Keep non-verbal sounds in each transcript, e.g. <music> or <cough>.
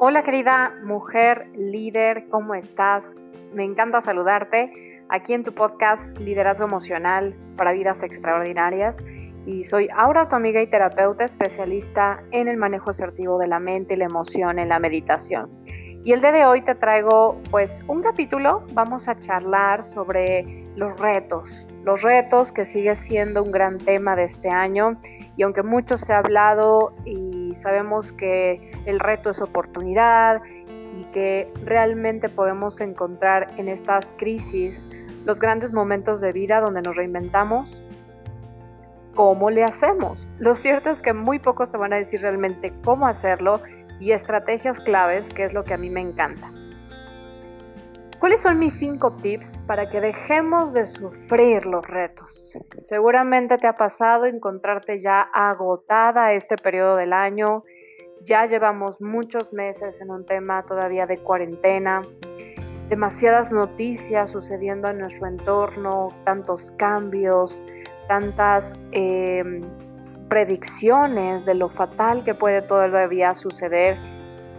Hola querida mujer líder, ¿cómo estás? Me encanta saludarte aquí en tu podcast Liderazgo Emocional para Vidas Extraordinarias. Y soy Aura, tu amiga y terapeuta especialista en el manejo asertivo de la mente y la emoción en la meditación. Y el día de hoy te traigo pues un capítulo, vamos a charlar sobre los retos, los retos que sigue siendo un gran tema de este año y aunque mucho se ha hablado y sabemos que el reto es oportunidad y que realmente podemos encontrar en estas crisis los grandes momentos de vida donde nos reinventamos, ¿cómo le hacemos? Lo cierto es que muy pocos te van a decir realmente cómo hacerlo y estrategias claves, que es lo que a mí me encanta. ¿Cuáles son mis cinco tips para que dejemos de sufrir los retos? Seguramente te ha pasado encontrarte ya agotada este periodo del año. Ya llevamos muchos meses en un tema todavía de cuarentena, demasiadas noticias sucediendo en nuestro entorno, tantos cambios, tantas em, predicciones de lo fatal que puede todavía suceder.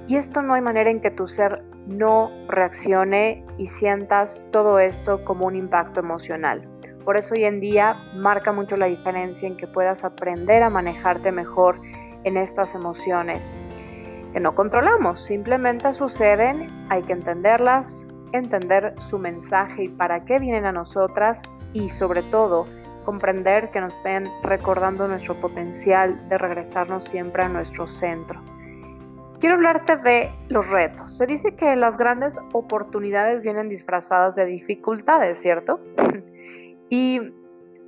Y esto no hay manera en que tu ser no reaccione y sientas todo esto como un impacto emocional. Por eso hoy en día marca mucho la diferencia en que puedas aprender a manejarte mejor en estas emociones que no controlamos, simplemente suceden, hay que entenderlas, entender su mensaje y para qué vienen a nosotras y sobre todo comprender que nos estén recordando nuestro potencial de regresarnos siempre a nuestro centro. Quiero hablarte de los retos. Se dice que las grandes oportunidades vienen disfrazadas de dificultades, ¿cierto? <laughs> y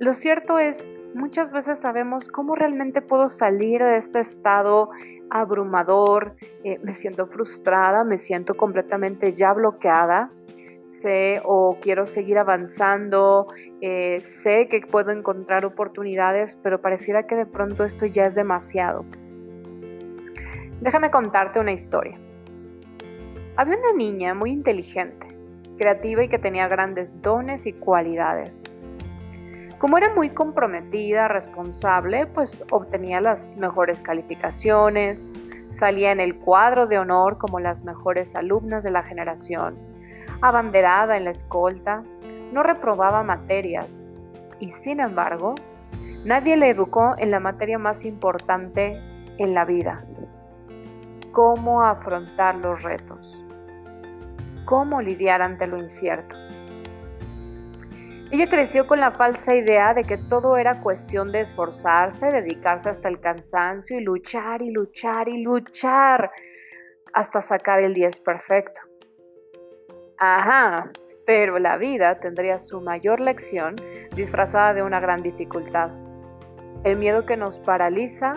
lo cierto es, muchas veces sabemos cómo realmente puedo salir de este estado abrumador, eh, me siento frustrada, me siento completamente ya bloqueada, sé o quiero seguir avanzando, eh, sé que puedo encontrar oportunidades, pero pareciera que de pronto esto ya es demasiado. Déjame contarte una historia. Había una niña muy inteligente, creativa y que tenía grandes dones y cualidades. Como era muy comprometida, responsable, pues obtenía las mejores calificaciones, salía en el cuadro de honor como las mejores alumnas de la generación, abanderada en la escolta, no reprobaba materias y sin embargo, nadie le educó en la materia más importante en la vida, cómo afrontar los retos, cómo lidiar ante lo incierto. Ella creció con la falsa idea de que todo era cuestión de esforzarse, dedicarse hasta el cansancio y luchar y luchar y luchar hasta sacar el 10 perfecto. Ajá, pero la vida tendría su mayor lección disfrazada de una gran dificultad, el miedo que nos paraliza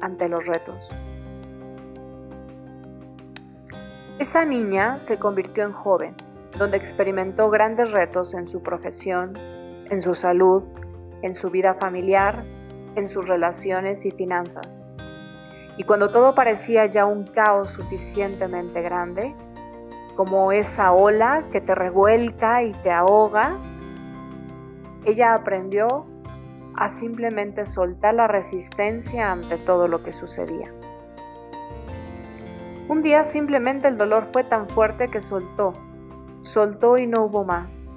ante los retos. Esa niña se convirtió en joven, donde experimentó grandes retos en su profesión, en su salud, en su vida familiar, en sus relaciones y finanzas. Y cuando todo parecía ya un caos suficientemente grande, como esa ola que te revuelca y te ahoga, ella aprendió a simplemente soltar la resistencia ante todo lo que sucedía. Un día simplemente el dolor fue tan fuerte que soltó, soltó y no hubo más.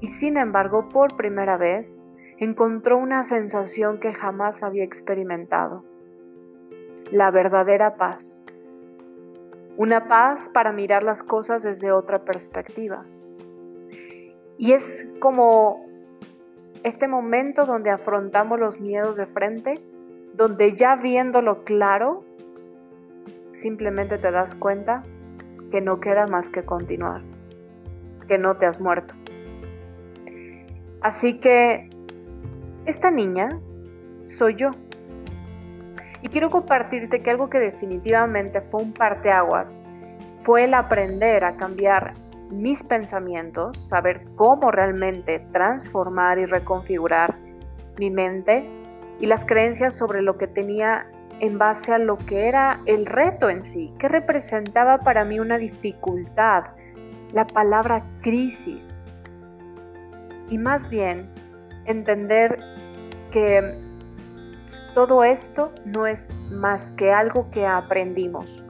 Y sin embargo, por primera vez, encontró una sensación que jamás había experimentado, la verdadera paz. Una paz para mirar las cosas desde otra perspectiva. Y es como este momento donde afrontamos los miedos de frente, donde ya viéndolo claro, simplemente te das cuenta que no queda más que continuar, que no te has muerto. Así que esta niña soy yo. Y quiero compartirte que algo que definitivamente fue un parteaguas fue el aprender a cambiar mis pensamientos, saber cómo realmente transformar y reconfigurar mi mente y las creencias sobre lo que tenía en base a lo que era el reto en sí, que representaba para mí una dificultad, la palabra crisis. Y más bien entender que todo esto no es más que algo que aprendimos.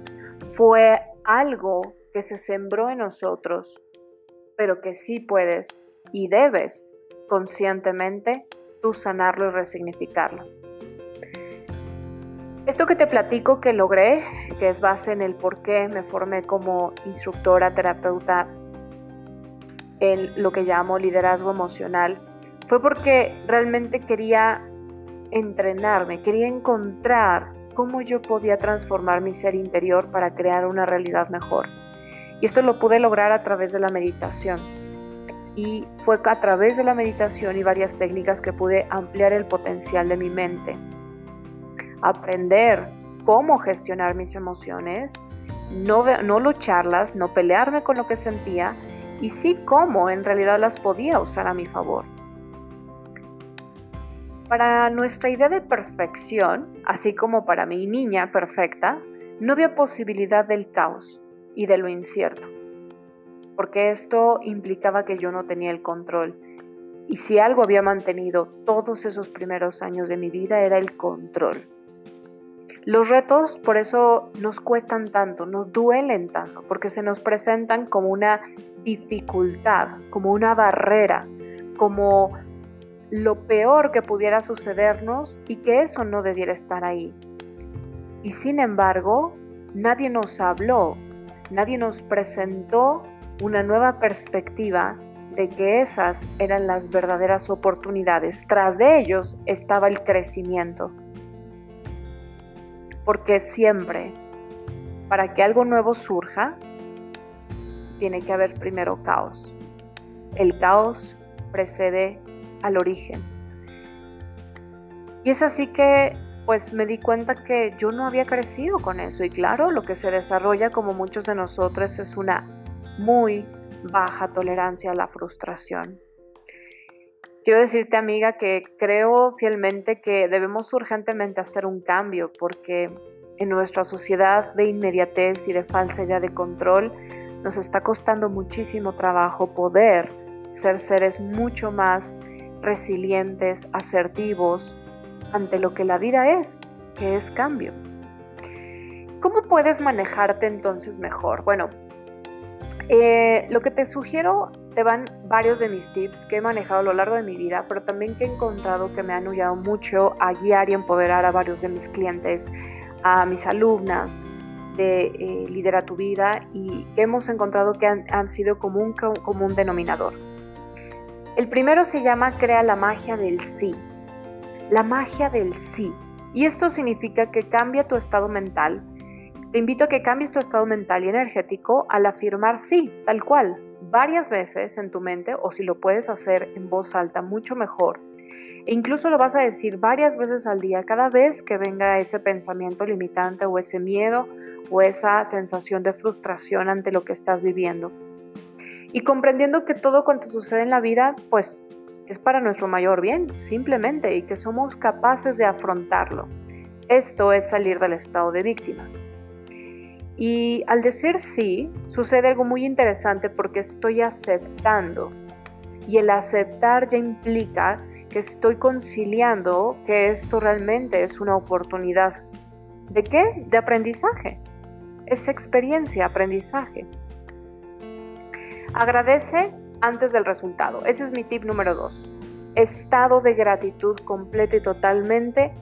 fue algo que se sembró en nosotros, pero que sí puedes y debes conscientemente tú sanarlo y resignificarlo. Esto que te platico que logré, que es base en el por qué me formé como instructora, terapeuta en lo que llamo liderazgo emocional, fue porque realmente quería entrenarme, quería encontrar cómo yo podía transformar mi ser interior para crear una realidad mejor. Y esto lo pude lograr a través de la meditación. Y fue a través de la meditación y varias técnicas que pude ampliar el potencial de mi mente. Aprender cómo gestionar mis emociones, no, no lucharlas, no pelearme con lo que sentía y sí cómo en realidad las podía usar a mi favor. Para nuestra idea de perfección, así como para mi niña perfecta, no había posibilidad del caos y de lo incierto, porque esto implicaba que yo no tenía el control. Y si algo había mantenido todos esos primeros años de mi vida era el control. Los retos por eso nos cuestan tanto, nos duelen tanto, porque se nos presentan como una dificultad, como una barrera, como lo peor que pudiera sucedernos y que eso no debiera estar ahí. Y sin embargo, nadie nos habló, nadie nos presentó una nueva perspectiva de que esas eran las verdaderas oportunidades. Tras de ellos estaba el crecimiento. Porque siempre, para que algo nuevo surja, tiene que haber primero caos. El caos precede al origen. Y es así que pues me di cuenta que yo no había crecido con eso y claro, lo que se desarrolla como muchos de nosotros es una muy baja tolerancia a la frustración. Quiero decirte amiga que creo fielmente que debemos urgentemente hacer un cambio porque en nuestra sociedad de inmediatez y de falsa idea de control nos está costando muchísimo trabajo poder ser seres mucho más resilientes, asertivos ante lo que la vida es, que es cambio. ¿Cómo puedes manejarte entonces mejor? Bueno, eh, lo que te sugiero te van varios de mis tips que he manejado a lo largo de mi vida, pero también que he encontrado que me han ayudado mucho a guiar y empoderar a varios de mis clientes, a mis alumnas de eh, Lidera tu Vida y que hemos encontrado que han, sido como un común denominador. El primero se llama Crea la magia del sí. La magia del sí. Y esto significa que cambia tu estado mental. Te invito a que cambies tu estado mental y energético al afirmar sí, tal cual, varias veces en tu mente o si lo puedes hacer en voz alta, mucho mejor. E incluso lo vas a decir varias veces al día, cada vez que venga ese pensamiento limitante o ese miedo o esa sensación de frustración ante lo que estás viviendo y comprendiendo que todo cuanto sucede en la vida, pues es para nuestro mayor bien, simplemente, y que somos capaces de afrontarlo. Esto es salir del estado de víctima. Y al decir sí, sucede algo muy interesante porque estoy aceptando. Y el aceptar ya implica que estoy conciliando que esto realmente es una oportunidad. ¿De qué? De aprendizaje. Es experiencia, aprendizaje. Agradece antes del resultado. Ese es mi tip número dos. Estado de gratitud completo y totalmente.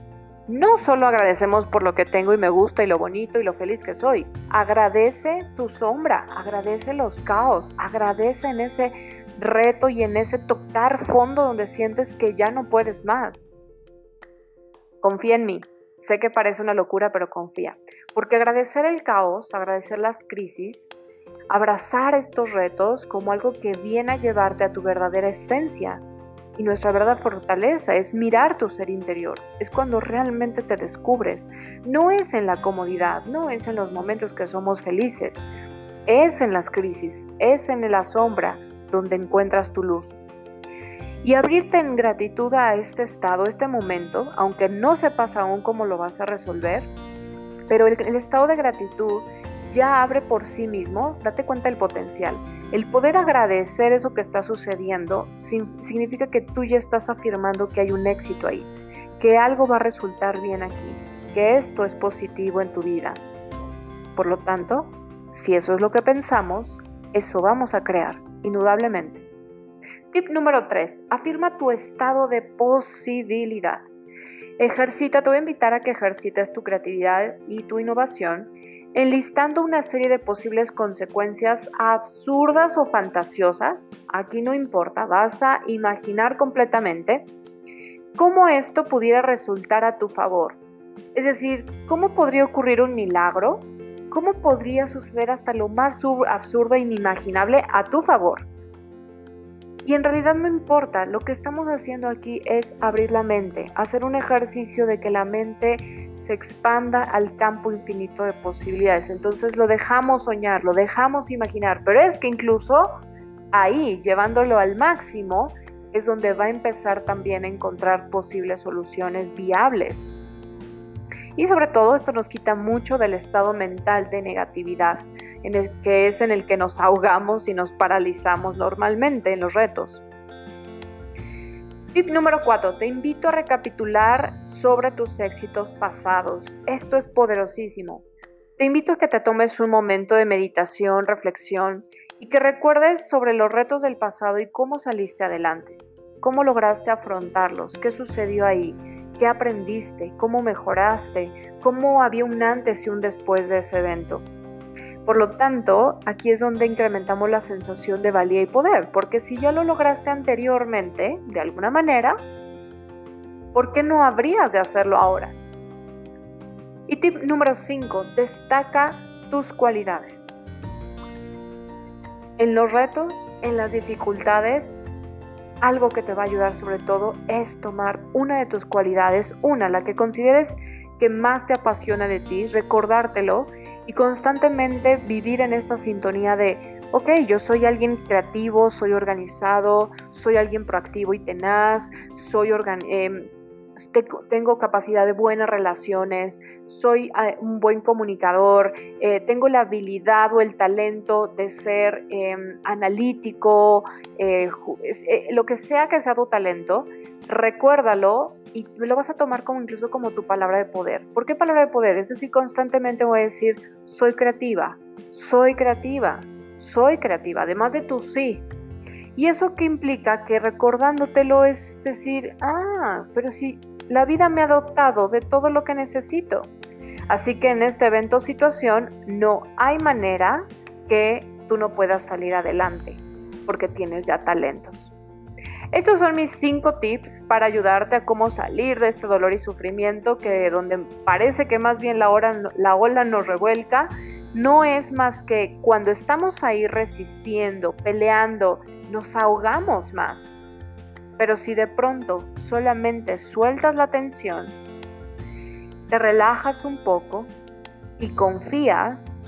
No solo agradecemos por lo que tengo y me gusta y lo bonito y lo feliz que soy. Agradece tu sombra, agradece los caos, agradece en ese reto y en ese tocar fondo donde sientes que ya no puedes más. Confía en mí. Sé que parece una locura, pero confía. Porque agradecer el caos, agradecer las crisis, abrazar estos retos como algo que viene a llevarte a tu verdadera esencia. Y nuestra verdadera fortaleza es mirar tu ser interior, es cuando realmente te descubres. No es en la comodidad, no es en los momentos que somos felices, es en las crisis, es en la sombra donde encuentras tu luz. Y abrirte en gratitud a este estado, este momento, aunque no sepas aún cómo lo vas a resolver, pero el, el estado de gratitud ya abre por sí mismo, date cuenta del potencial. El poder agradecer eso que está sucediendo significa que tú ya estás afirmando que hay un éxito ahí, que algo va a resultar bien aquí, que esto es positivo en tu vida. Por lo tanto, si eso es lo que pensamos, eso vamos a crear, indudablemente. Tip número 3. Afirma tu estado de posibilidad. Ejercita, te voy a invitar a que ejercites tu creatividad y tu innovación enlistando una serie de posibles consecuencias absurdas o fantasiosas. Aquí no importa, vas a imaginar completamente cómo esto pudiera resultar a tu favor. Es decir, cómo podría ocurrir un milagro, cómo podría suceder hasta lo más absurdo e inimaginable a tu favor. Y en realidad no importa, lo que estamos haciendo aquí es abrir la mente, hacer un ejercicio de que la mente se expanda al campo infinito de posibilidades. Entonces lo dejamos soñar, lo dejamos imaginar, pero es que incluso ahí, llevándolo al máximo, es donde va a empezar también a encontrar posibles soluciones viables. Y sobre todo esto nos quita mucho del estado mental de negatividad en el que es en el que nos ahogamos y nos paralizamos normalmente en los retos. Tip número 4. Te invito a recapitular sobre tus éxitos pasados. Esto es poderosísimo. Te invito a que te tomes un momento de meditación, reflexión y que recuerdes sobre los retos del pasado y cómo saliste adelante. ¿Cómo lograste afrontarlos? ¿Qué sucedió ahí? ¿Qué aprendiste? ¿Cómo mejoraste? ¿Cómo había un antes y un después de ese evento? Por lo tanto, aquí es donde incrementamos la sensación de valía y poder, porque si ya lo lograste anteriormente, de alguna manera, ¿por qué no habrías de hacerlo ahora? Y tip número 5, destaca tus cualidades. En los retos, en las dificultades, algo que te va a ayudar sobre todo es tomar una de tus cualidades, una, la que consideres que más te apasiona de ti, recordártelo y constantemente vivir en esta sintonía de, ok, yo soy alguien creativo, soy organizado, soy alguien proactivo y tenaz, soy em, tengo capacidad de buenas relaciones, soy ah, un buen comunicador, eh, tengo la habilidad o el talento de ser em, analítico, eh, eh, lo que sea que sea tu talento, recuérdalo y lo vas a tomar como incluso como tu palabra de poder. ¿Por qué palabra de poder? Es decir, constantemente voy a decir, soy creativa, soy creativa, soy creativa, además de tu sí. ¿Y eso qué implica? Que recordándotelo es decir, ah, pero si la vida me ha dotado de todo lo que necesito. Así que en este evento o situación no hay manera que tú no puedas salir adelante porque tienes ya talentos. Estos son mis cinco tips para ayudarte a cómo salir de este dolor y sufrimiento que donde parece que más bien la, la ola nos revuelca, no es más que cuando estamos ahí resistiendo, peleando, nos ahogamos más. Pero si de pronto solamente sueltas la tensión, te relajas un poco y confías,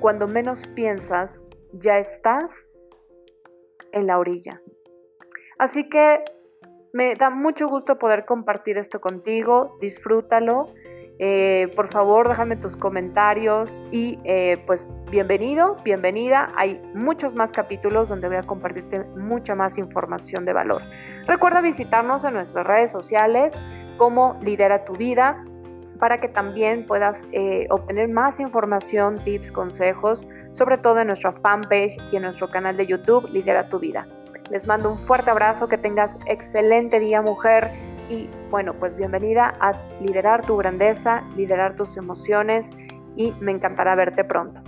cuando menos piensas, ya estás en la orilla. Así que me da mucho gusto poder compartir esto contigo, disfrútalo. Eh, por favor, déjame tus comentarios y eh, pues bienvenido, bienvenida. Hay muchos más capítulos donde voy a compartirte mucha más información de valor. Recuerda visitarnos en nuestras redes sociales como Lidera tu Vida para que también puedas eh, obtener más información, tips, consejos, sobre todo en nuestra fanpage y en nuestro canal de YouTube Lidera tu Vida. Les mando un fuerte abrazo, que tengas excelente día mujer y bueno, pues bienvenida a liderar tu grandeza, liderar tus emociones y me encantará verte pronto.